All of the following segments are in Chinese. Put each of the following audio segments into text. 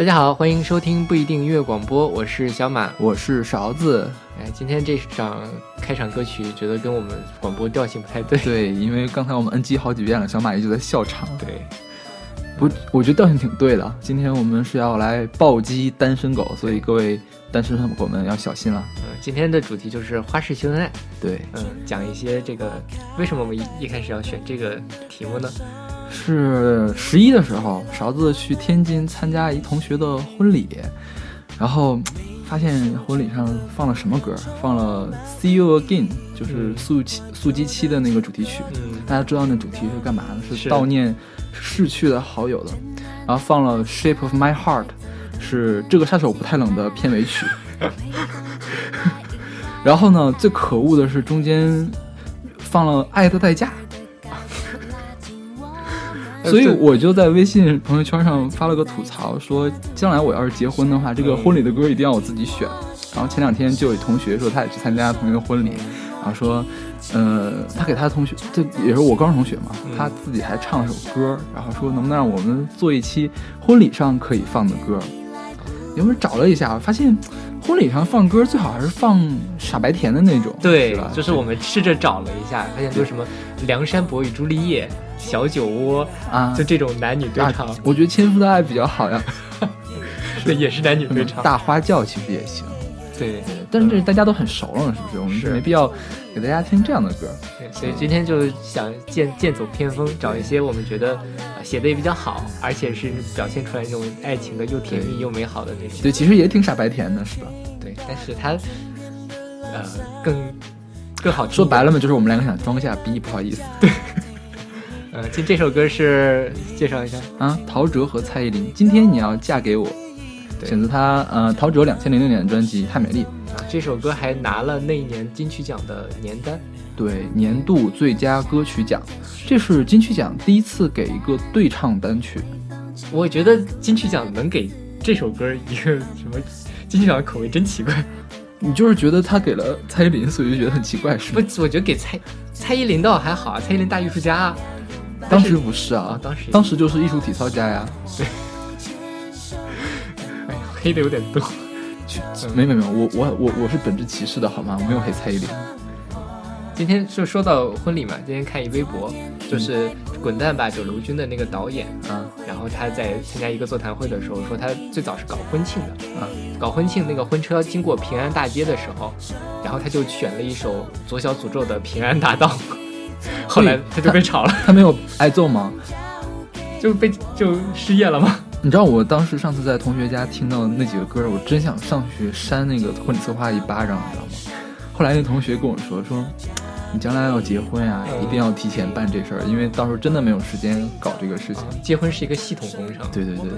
大家好，欢迎收听不一定音乐广播，我是小马，我是勺子。哎，今天这场开场歌曲，觉得跟我们广播调性不太对。对，因为刚才我们 NG 好几遍了，小马一直在笑场。对，不，我觉得调性挺对的。今天我们是要来暴击单身狗，所以各位单身狗们要小心了。嗯，今天的主题就是花式秀恩爱。对，嗯，讲一些这个，为什么我们一一开始要选这个题目呢？是十一的时候，勺子去天津参加一同学的婚礼，然后发现婚礼上放了什么歌？放了《See You Again》，就是速七速激七的那个主题曲。嗯，大家知道那主题是干嘛的？是悼念逝去的好友的。然后放了《Shape of My Heart》，是这个杀手不太冷的片尾曲。然后呢，最可恶的是中间放了《爱的代价》。所以我就在微信朋友圈上发了个吐槽，说将来我要是结婚的话，这个婚礼的歌一定要我自己选。然后前两天就有同学说他也去参加同学的婚礼，然后说，呃，他给他的同学，这也是我高中同学嘛，他自己还唱了首歌，然后说能不能让我们做一期婚礼上可以放的歌。有没有找了一下，发现婚礼上放歌最好还是放傻白甜的那种，对，吧？就是我们试着找了一下，发现就是什么《梁山伯与朱丽叶》。小酒窝啊，就这种男女对唱，我觉得《千夫的爱》比较好呀。对，也是男女对唱。大花轿其实也行。对对，但是大家都很熟了，是不是？我们是没必要给大家听这样的歌。对，所以今天就想剑剑走偏锋，找一些我们觉得写的也比较好，而且是表现出来这种爱情的又甜蜜又美好的那种。对，其实也挺傻白甜的，是吧？对，但是他呃更更好。说白了嘛，就是我们两个想装下逼，不好意思。对。呃，今这首歌是介绍一下啊，陶喆和蔡依林。今天你要嫁给我，选择他呃，陶喆两千零六年的专辑《太美丽》啊。这首歌还拿了那一年金曲奖的年单，对，年度最佳歌曲奖。这是金曲奖第一次给一个对唱单曲。我觉得金曲奖能给这首歌一个什么金曲奖的口味真奇怪。你就是觉得他给了蔡依林，所以就觉得很奇怪，是不？我觉得给蔡蔡依林倒还好啊，蔡依林大艺术家。当时不是啊，当时当时就是艺术体操家呀。对，哎呀，黑的有点多。没没没，我我我我是本质歧视的好吗？我没有黑蔡依林。今天就说到婚礼嘛，今天看一微博，就是《滚蛋吧，九楼君》的那个导演啊，然后他在参加一个座谈会的时候说，他最早是搞婚庆的啊，搞婚庆那个婚车经过平安大街的时候，然后他就选了一首左小诅咒的《平安大道》。后来他就被炒了，他没有挨揍吗？就被就失业了吗？你知道我当时上次在同学家听到那几个歌，我真想上去扇那个婚礼策划一巴掌，你知道吗？后来那同学跟我说说，你将来要结婚呀，一定要提前办这事儿，因为到时候真的没有时间搞这个事情。结婚是一个系统工程。对对对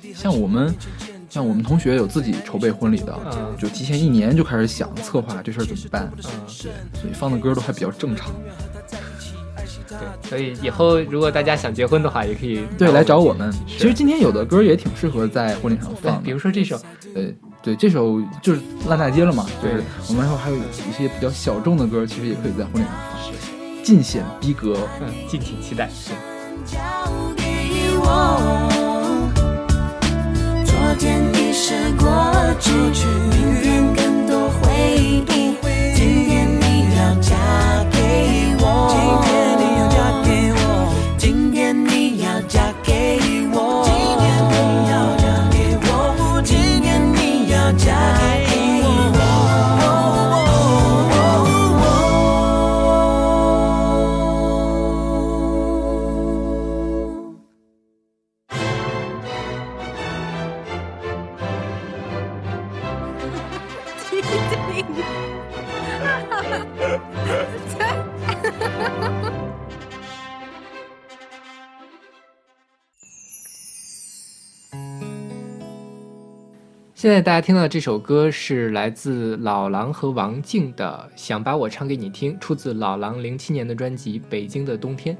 对，像我们像我们同学有自己筹备婚礼的，就提前一年就开始想策划这事儿怎么办。嗯，对，所以放的歌都还比较正常。对，所以以后如果大家想结婚的话，也可以对来找我们。其实今天有的歌也挺适合在婚礼上放，比如说这首，呃，对，这首就是烂大街了嘛。就是我们以后还有一些比较小众的歌，其实也可以在婚礼上放，尽显逼格。嗯，敬请期待。是。昨天已是过境去，明天更多回忆。现在大家听到的这首歌是来自老狼和王静的《想把我唱给你听》，出自老狼零七年的专辑《北京的冬天》。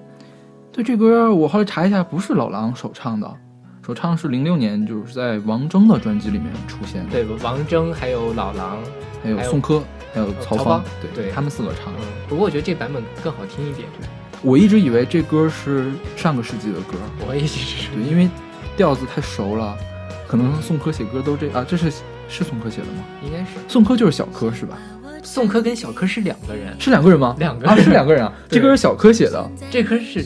对这歌，我后来查一下，不是老狼首唱的，首唱是零六年，就是在王铮的专辑里面出现的。对，王铮还有老狼，还有宋柯，还有曹芳，对对，他们四个唱。的。不过我觉得这版本更好听一点。我一直以为这歌是上个世纪的歌，我也是。对，因为调子太熟了。可能宋柯写歌都这啊，这是是宋柯写的吗？应该是宋柯就是小柯是吧？宋柯跟小柯是两个人，是两个人吗？两个啊，是两个人啊。这歌是小柯写的，这歌是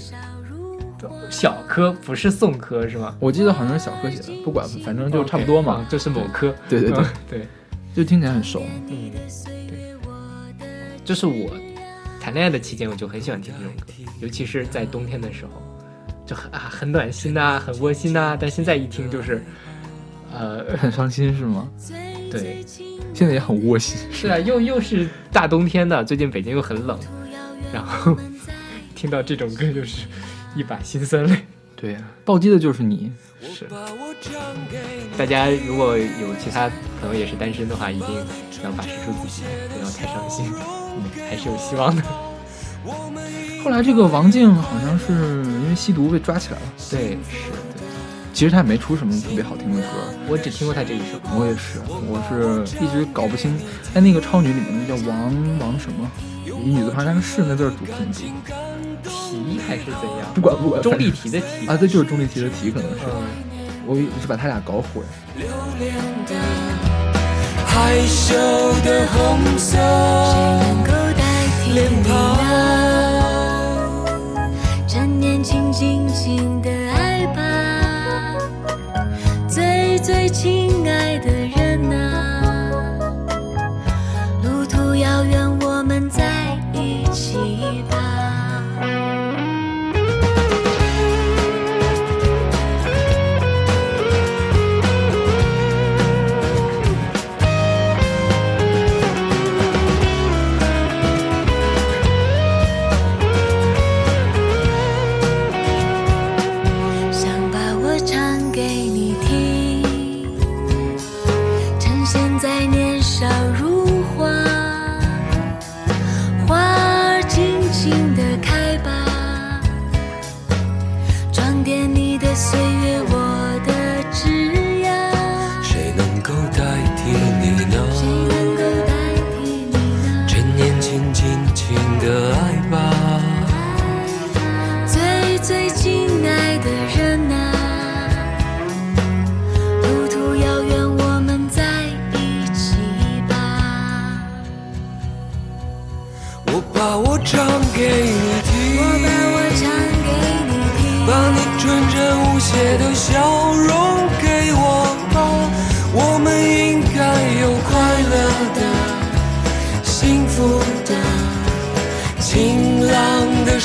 小柯，不是宋柯是吗？我记得好像是小柯写的，不管，反正就差不多嘛。就是某科。对对对嗯对，就听起来很熟。嗯，对，就是我谈恋爱的期间，我就很喜欢听这种歌，尤其是在冬天的时候，就很啊很暖心呐、很窝心呐、但现在一听就是，呃，很伤心是吗？对，现在也很窝心。是啊，又又是大冬天的，最近北京又很冷，然后听到这种歌就是一把辛酸泪。对呀、暴击的就是你。是，大家如果有其他朋友也是单身的话，一定要把持住自己，不要太伤心，嗯，还是有希望的。后来这个王静好像是因为吸毒被抓起来了，对，是的，其实他也没出什么特别好听的歌。我只听过他这一首。我也是，我是一直搞不清。哎，那个超女里面那叫王王什么，以女字旁加个是，那字儿读怎么读？题还是怎样？不管不管，钟丽缇的缇啊，对，就是钟丽缇的缇，可能是。嗯，我一直把他俩搞混。害羞的红色能够代替脸庞，呢？趁年轻轻轻的爱吧，最亲爱的人啊，路途遥远，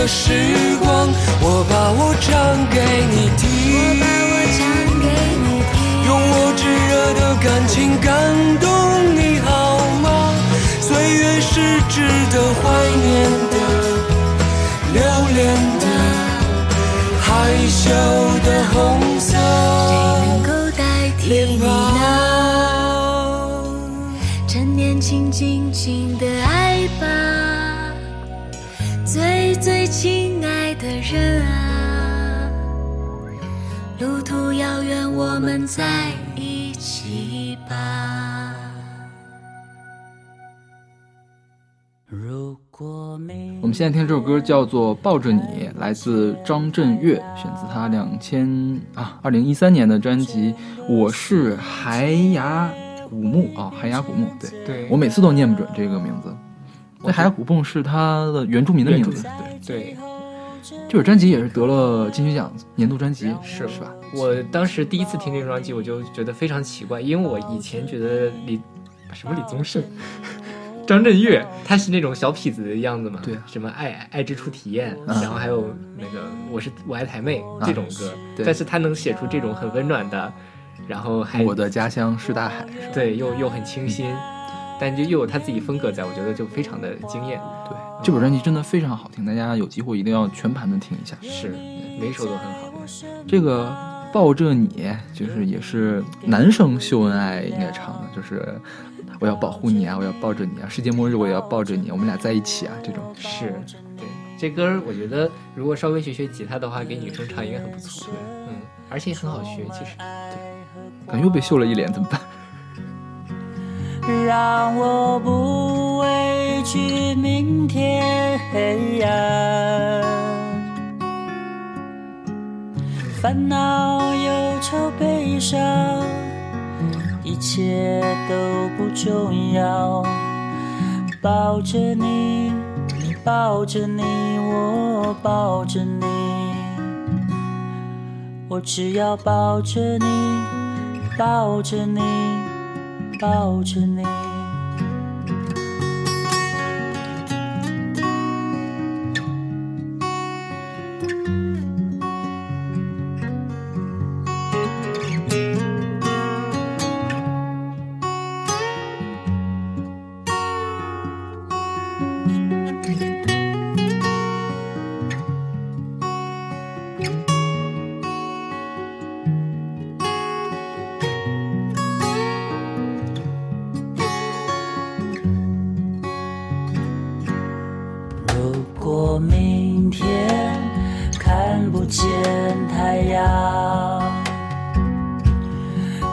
的时光。我把我唱给你听，用我炙热的感情感动你好吗？岁月是值得怀念的、留恋的、害羞的红色谁能够代替脸你呢？庞。趁年轻，尽情的爱吧，人啊，路途遥远，我们在一起吧。如果没我们现在听这首歌叫做《抱着你》，来自张震岳，选自他两千啊二零一三年的专辑《我是海牙古墓》啊，海牙古墓。对对我每次都念不准这个名字。那海牙古墓是他的原住民的名字。对，对，这首专辑也是得了金曲奖年度专辑，是。是吧？我当时第一次听这个专辑，我就觉得非常奇怪，因为我以前觉得李什么李宗盛、张震岳，他是那种小痞子的样子嘛，对。什么爱爱之初体验，啊然后还有那个我是我爱台妹啊这种歌，对。但是他能写出这种很温暖的，然后还我的家乡是大海？对又又很清新，但就又有他自己风格在，我觉得就非常的惊艳。对，这本专辑真的非常好听，大家有机会一定要全盘的听一下。是，每一首都很好。这个抱着你，就是也是男生秀恩爱应该唱的，就是我要保护你啊，我要抱着你啊，世界末日我也要抱着你，我们俩在一起啊，这种是，对这歌，我觉得如果稍微学学吉他的话，给女生唱应该很不错。嗯，而且也很好学，其实。对感觉又被秀了一脸，怎么办？让我不畏惧明天黑暗，烦恼、忧愁、悲伤，一切都不重要。抱着你，你抱着你，我抱着你，我只要抱着你，抱着你。抱着你。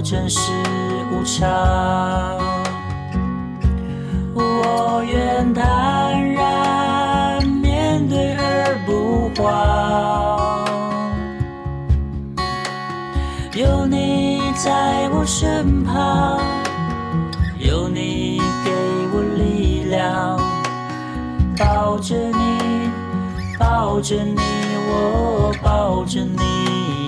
真是无常，我愿坦然面对而不慌。有你在我身旁，有你给我力量，抱着你，抱着你，我抱着，你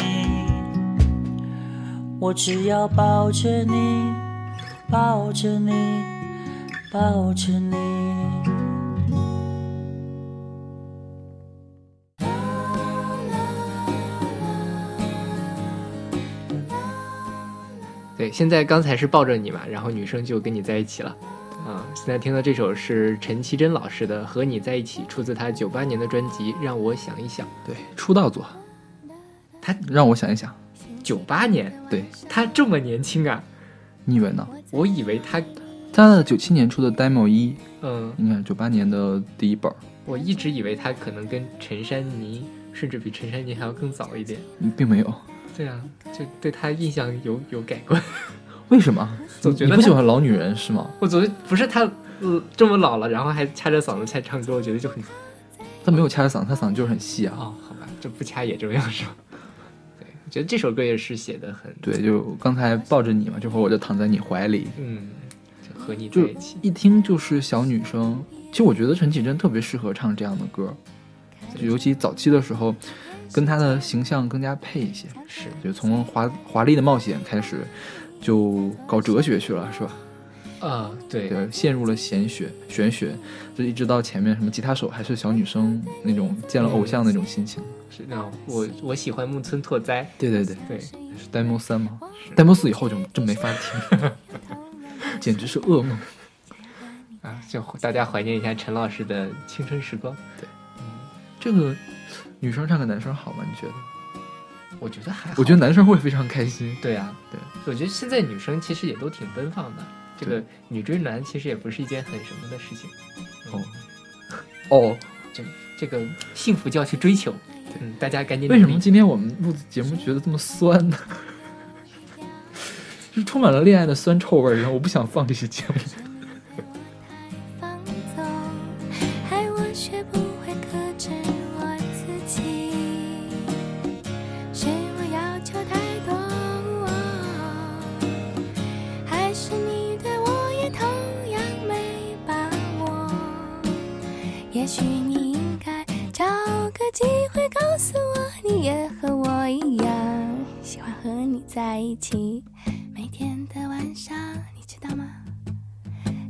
我只要抱着你，抱着你，抱着你。对，现在刚才是抱着你嘛，然后女生就跟你在一起了。啊，现在听到这首是陈绮贞老师的《和你在一起》，出自她九八年的专辑《让我想一想》。对，出道作，她让我想一想，九八年，对，他这么年轻啊！你以为呢？我以为他，他的九七年出的 demo 一，嗯，你看九八年的第一本，我一直以为他可能跟陈珊妮，甚至比陈珊妮还要更早一点。嗯并没有。对啊，就对他印象有有改观。为什么？总觉得不喜欢老女人是吗？我总觉得不是他，呃，这么老了，然后还掐着嗓子在唱歌，我觉得就很他没有掐着嗓子，他嗓子就是很细啊。哦，好吧，这不掐也这样是吧？觉得这首歌也是写的很，对，就刚才抱着你嘛，这会儿我就躺在你怀里，嗯，就和你在一起，一听就是小女生。其实我觉得陈绮贞特别适合唱这样的歌，就尤其早期的时候，跟她的形象更加配一些。是就从华华丽的冒险开始，就搞哲学去了，是吧？啊，对，对，陷入了玄学，玄学，就一直到前面什么吉他手还是小女生那种见了偶像那种心情。是那种我我喜欢木村拓哉，对对对，对，是 demo 三吗？demo 四以后就真没法听，简直是噩梦。啊，就大家怀念一下陈老师的青春时光。对，嗯这个女生唱给男生好吗？你觉得？我觉得还好，我觉得男生会非常开心。对啊，对，我觉得现在女生其实也都挺奔放的，这个女追男其实也不是一件很什么的事情。哦哦，这这个幸福就要去追求。嗯，大家赶紧为什么今天我们录的节目觉得这么酸呢？就是充满了恋爱的酸臭味儿，然后我不想放这些节目。在一起。每天的晚上，你知道吗？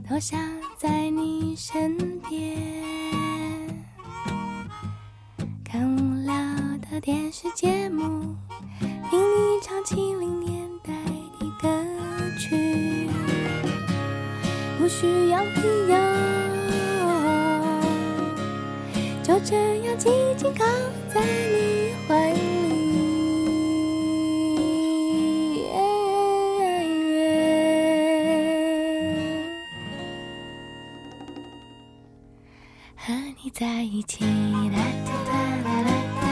多想在你身边，看无聊的电视节目，听你唱七零年代的歌曲，不需要理由，就这样静静靠在你怀里。一起，啦哒哒啦啦哒，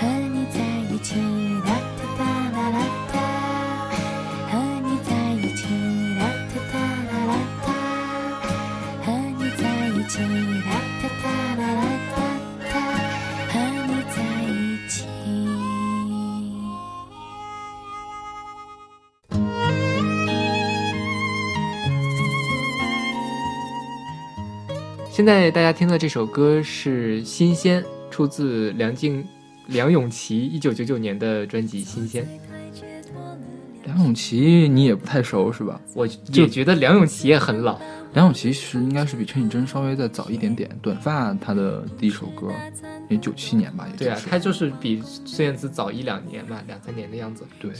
和你在一起，啦哒哒啦啦哒，和你在一起，啦哒哒啦啦哒，和你在一起，啦现在大家听的这首歌是《新鲜》，出自梁静、梁咏琪一九九九年的专辑《新鲜》。梁咏琪你也不太熟是吧？我也觉得梁咏琪也很老，梁咏琪是应该是比陈绮贞稍微再早一点点，短发她的第一首歌也九七年吧，也就是对啊，她就是比孙燕姿早一两年吧，两三年的样子。对，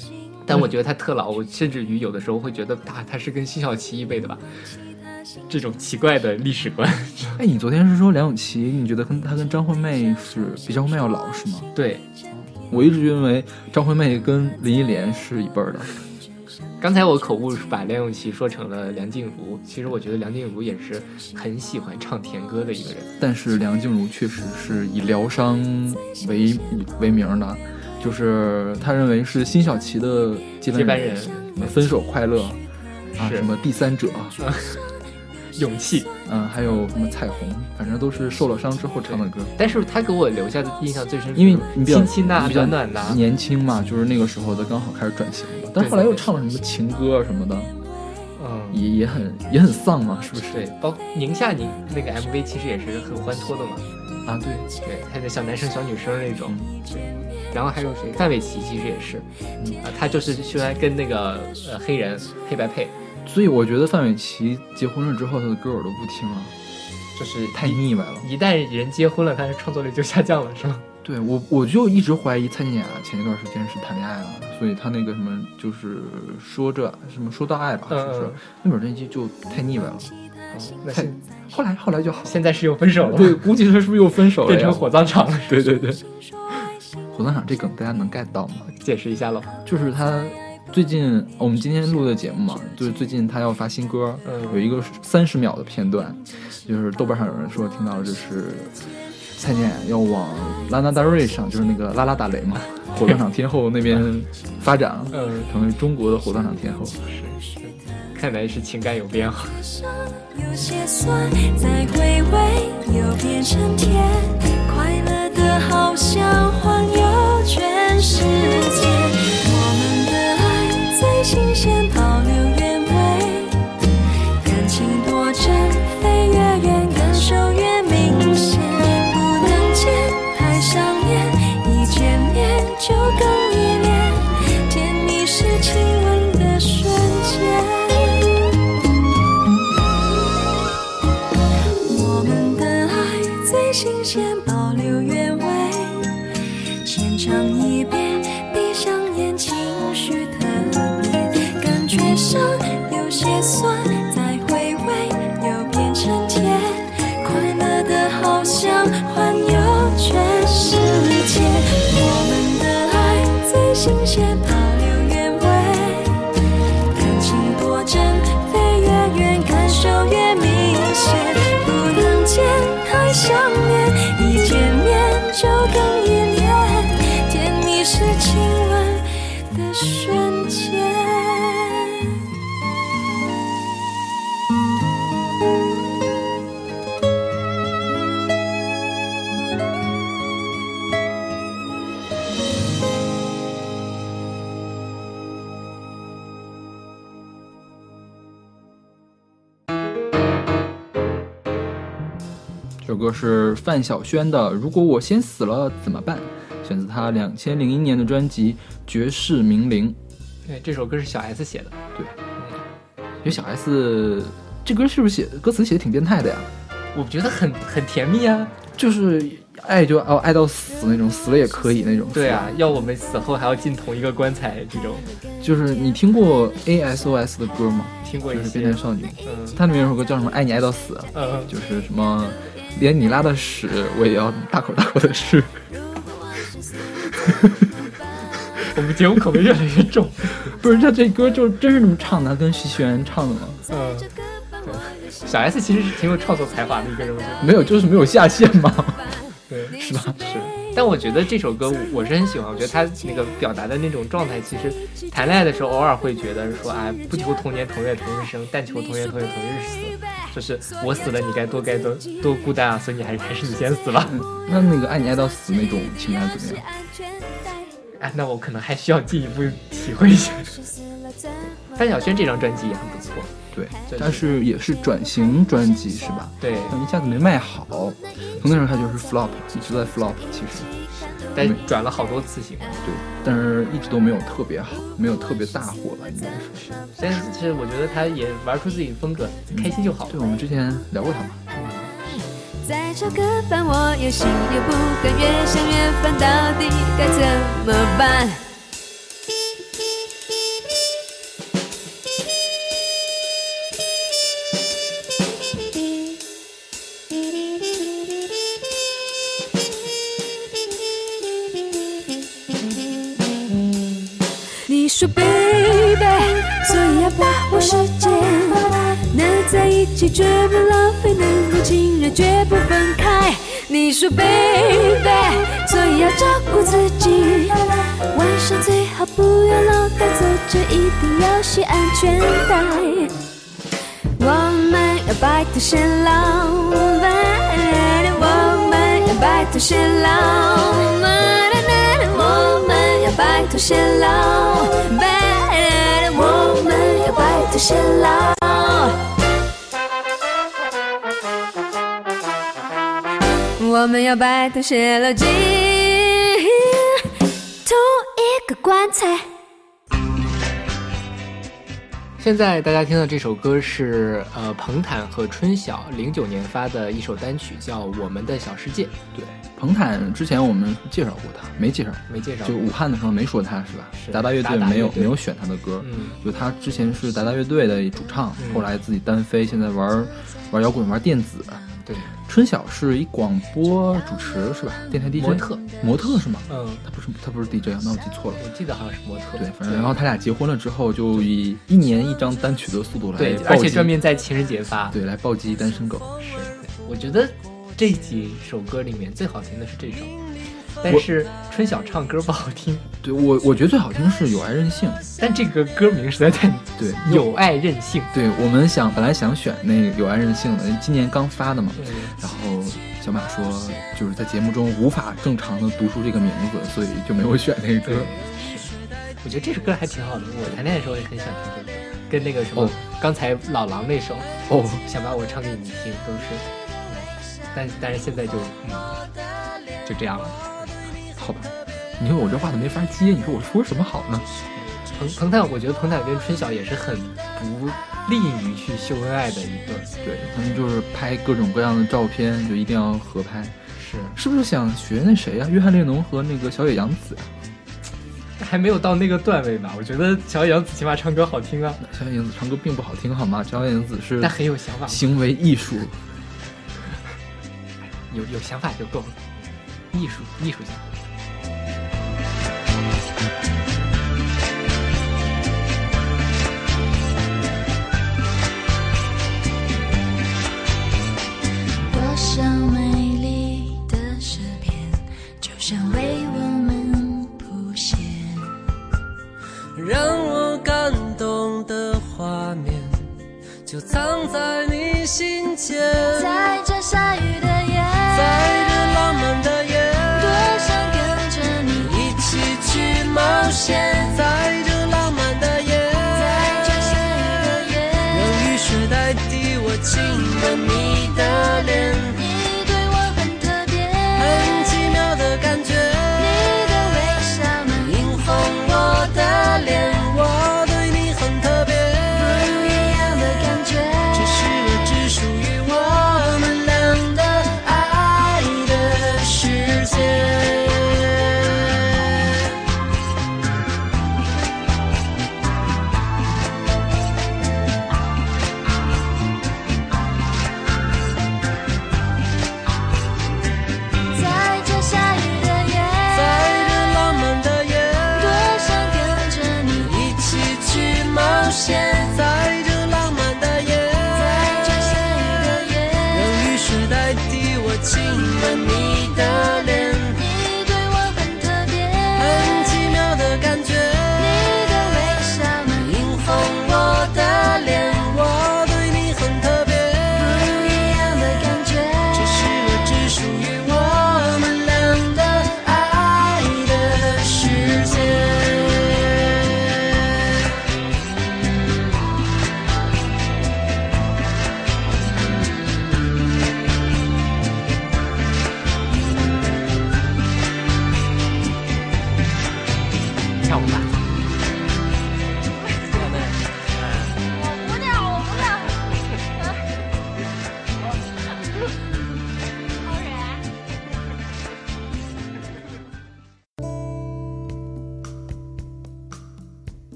但我觉得她特老，我甚至于有的时候会觉得她她是跟辛晓琪一辈的吧，这种奇怪的历史观。哎，你昨天是说梁咏琪，你觉得跟她跟张惠妹是比张惠妹要老是吗？对，我一直认为张惠妹跟林忆莲是一辈儿的。刚才我口误是把梁咏琪说成了梁静茹，其实我觉得梁静茹也是很喜欢唱甜歌的一个人。但是梁静茹确实是以疗伤为为名的，就是他认为是辛晓琪的接接班人分手快乐啊，是什么第三者，勇气，嗯，还有什么彩虹，反正都是受了伤之后唱的歌。但是他给我留下的印象最深，因为你比较暖暖呐、年轻嘛，就是那个时候的刚好开始转型了，但是后来又唱了什么情歌啊什么的，嗯，也也很也很丧嘛，是不是？对，包括宁夏宁那个 MV 其实也是很欢脱的嘛，啊，对，对，他的小男生小女生那种，对，然后还有谁？范玮琪其实也是，啊，他就是喜欢跟那个呃黑人黑白配，所以我觉得范玮琪结婚了之后，她的歌我都不听了，就是太腻歪了。一旦人结婚了，他的创作力就下降了，是吗？对我，我就一直怀疑蔡健雅前一段时间是谈恋爱了，所以她那个什么就是说着什么说到爱吧，是不是？那本专辑就太腻歪了。太那现后来后来就好。现在是又分手了，对，，估计他是不是又分手了？变成火葬场了。对对对，火葬场这梗大家能 get 到吗？解释一下喽。就是他最近我们今天录的节目嘛，就是最近他要发新歌，嗯有一个三十秒的片段，就是豆瓣上有人说听到，就是蔡健雅要往拉拉达瑞上，就是那个拉拉大雷嘛，火葬场天后那边发展，嗯，成为中国的火葬场天后。是是，看来是情感有变化。有些酸，再回味又变成甜，快乐的好像环游全世界。首歌是范晓萱的《如果我先死了怎么办》，选自她两千零一年的专辑《绝世名伶》。对，这首歌是小 S 写的。对因为小 S 这歌是不是写歌词写的挺变态的呀？我觉得很很甜蜜啊。就是爱就要爱到死那种，死了也可以那种。对啊，要我们死后还要进同一个棺材这种。就是你听过 ASOS 的歌吗？听过一些。就是变态少女，嗯它里面有首歌叫什么“爱你爱到死”，嗯，就是什么连你拉的屎我也要大口大口的吃。我们节目口味越来越重。不是，他这歌就真是这么唱的，他跟徐熙媛唱的吗？嗯，对，小 S 其实是挺有创作才华的一个人，我觉得。没有，就是没有下限嘛，对，是吧？是。但我觉得这首歌我我是很喜欢，我觉得他那个表达的那种状态，其实谈恋爱的时候偶尔会觉得说，哎，不求同年同月同日生，但求同年同月同日死。就是我死了，你该多该多多孤单啊！所以你还是还是你先死吧。那那个爱你爱到死那种情感怎么样？哎，那我可能还需要进一步体会一下。范晓萱这张专辑也很不错，对对，但是也是转型专辑是吧？对，但一下子没卖好，从那时候开始就是 flop，一直在 flop，其实但转了好多次型。对，但是一直都没有特别好，没有特别大火吧，应该是。但是其实我觉得他也玩出自己的风格，开心就好。对，我们之前聊过他嘛。在这个伴，我有心又不甘，越想越烦，到底该怎么办？说，baby，所以要把握时间，能在一起绝不浪费，能够亲热绝不分开。你说，baby，所以要照顾自己，晚上最好不要老呆坐着，一定要系安全带。我们要白头偕老，我们要白头偕老板，我们要摆脱显老，我们要白头偕老。我们要摆脱泄漏进同一个棺材。现在大家听到这首歌是呃彭坦和春晓零九年发的一首单曲，叫《我们的小世界》。对，彭坦之前我们介绍过他，没介绍，没介绍就武汉的时候没说他是吧？是达达乐队没有没有选他的歌，嗯，就他之前是达达乐队的主唱，嗯后来自己单飞，现在玩玩摇滚玩电子。对，春晓是一广播主持是吧？电台 DJ 模特，模特是吗？嗯，他不是他不是 DJ 啊，那我记错了。我记得好像是模特。对，反正然后他俩结婚了之后，就以一年一张单曲的速度来对，而且专门在情人节发。对来暴击单身狗。是，我觉得这几首歌里面最好听的是这首，但是春晓唱歌不好听，对我我觉得最好听是有爱任性。但这个歌名实在太对有爱任性。对我们想本来想选那个有爱任性的，今年刚发的嘛。嗯，然后小马说就是在节目中无法正常的读出这个名字，所以就没有选那个歌。，是，我觉得这首歌还挺好的。我谈恋爱的时候也很想听这个，跟那个什么、哦刚才老狼那首哦，想把我唱给你听都是，嗯但但是现在就嗯就这样了。好吧，你说我这话都没法接，你说我说什么好呢？彭彭坦，我觉得彭坦跟春晓也是很不利于去秀恩爱的一对，对他们就是拍各种各样的照片，就一定要合拍，是是不是想学那谁呀、约翰列侬和那个小野洋子呀、还没有到那个段位吧？我觉得小野洋子起码唱歌好听啊，小野洋子唱歌并不好听，好吗？小野洋子是但很有想法，行为艺术，有有想法就够了，艺术艺术家。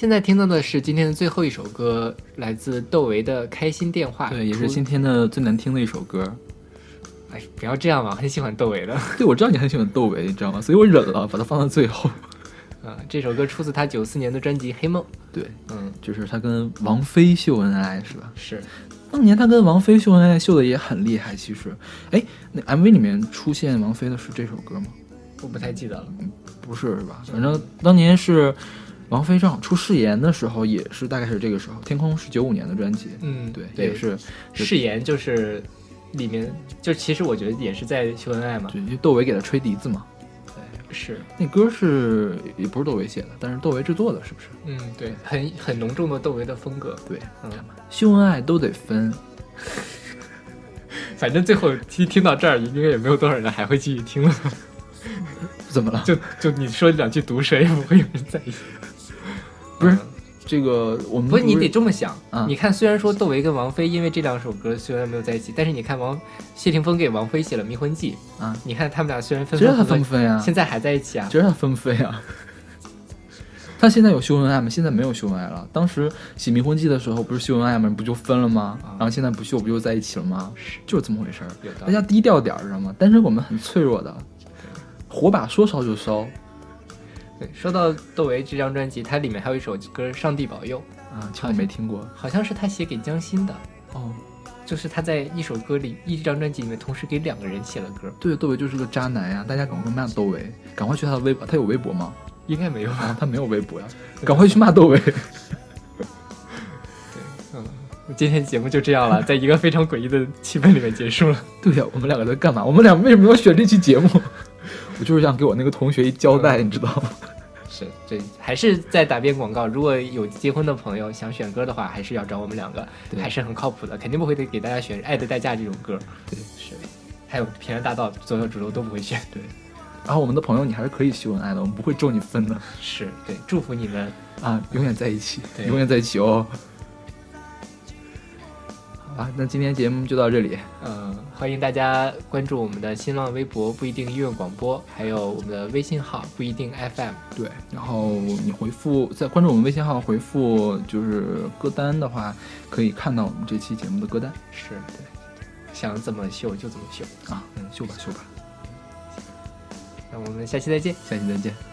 现在听到的是今天的最后一首歌，来自窦唯的《开心电话》。对，也是今天的最难听的一首歌。哎，不要这样嘛，我很喜欢窦唯的。对，我知道你很喜欢窦唯，你知道吗？所以我忍了，把它放到最后。啊，这首歌出自他九四年的专辑《黑梦》。对，嗯，就是他跟王菲秀恩爱，是吧？是当年他跟王菲秀恩爱秀的也很厉害，其实。哎，那 MV 里面出现王菲的是这首歌吗？我不太记得了。不是，是吧？反正当年是王菲正好出誓言的时候，也是大概是这个时候。天空是九五年的专辑，嗯，对，对，也是誓言就是里面就其实我觉得也是在秀恩爱嘛。因为窦唯给他吹笛子嘛。对是，那歌是也不是窦唯写的，但是窦唯制作的，是不是？嗯，对，很很浓重的窦唯的风格。对，嗯，秀恩爱都得分。反正最后听听到这儿，应该也没有多少人还会继续听了。怎么了？就就你说两句毒舌，也不会有人在意。不是嗯这个我们不是你得这么想啊你看，虽然说窦唯跟王菲因为这两首歌虽然没有在一起，但是你看王谢霆锋给王菲写了《迷魂记》，啊，你看他们俩虽然分知道他分合合，分不分呀？现在还在一起啊。知道他分不分呀？他现在有秀恩爱吗？现在没有秀恩爱了。当时写迷魂记的时候，不是秀恩爱吗？不就分了吗？啊然后现在不秀，不就在一起了吗？就是这么回事大家低调点儿，知道吗？单身狗们很脆弱的，火把说烧就烧对，说到窦唯这张专辑，它里面还有一首歌《上帝保佑》，啊！其实我没听过好像是他写给江心的，哦。就是他在一首歌里，一张专辑里面同时给两个人写了歌，对，窦唯就是个渣男呀！大家赶快骂窦唯，赶快去他的微博，他有微博吗？应该没有吧？啊，他没有微博呀，赶快去骂窦唯。嗯，今天节目就这样了，在一个非常诡异的气氛里面结束了。对呀，我们两个在干嘛？我们俩为什么要选这期节目？我就是想给我那个同学一交代，你知道吗？是，这还是在打边广告。如果有结婚的朋友想选歌的话，还是要找我们两个，对还是很靠谱的，肯定不会给大家选《爱的代价》这种歌。对，是，还有《平安大道》，左小主流都不会选。对，然后我们的朋友，你还是可以秀恩爱的，我们不会咒你分的是对，祝福你们。啊，永远在一起，对永远在一起哦。好，那今天节目就到这里。嗯，欢迎大家关注我们的新浪微博不一定音乐广播，还有我们的微信号不一定 FM。对，然后你回复在关注我们微信号回复就是歌单的话，可以看到我们这期节目的歌单是对，想怎么秀就怎么秀。啊。嗯，秀吧秀吧，那我们下期再见。下期再见。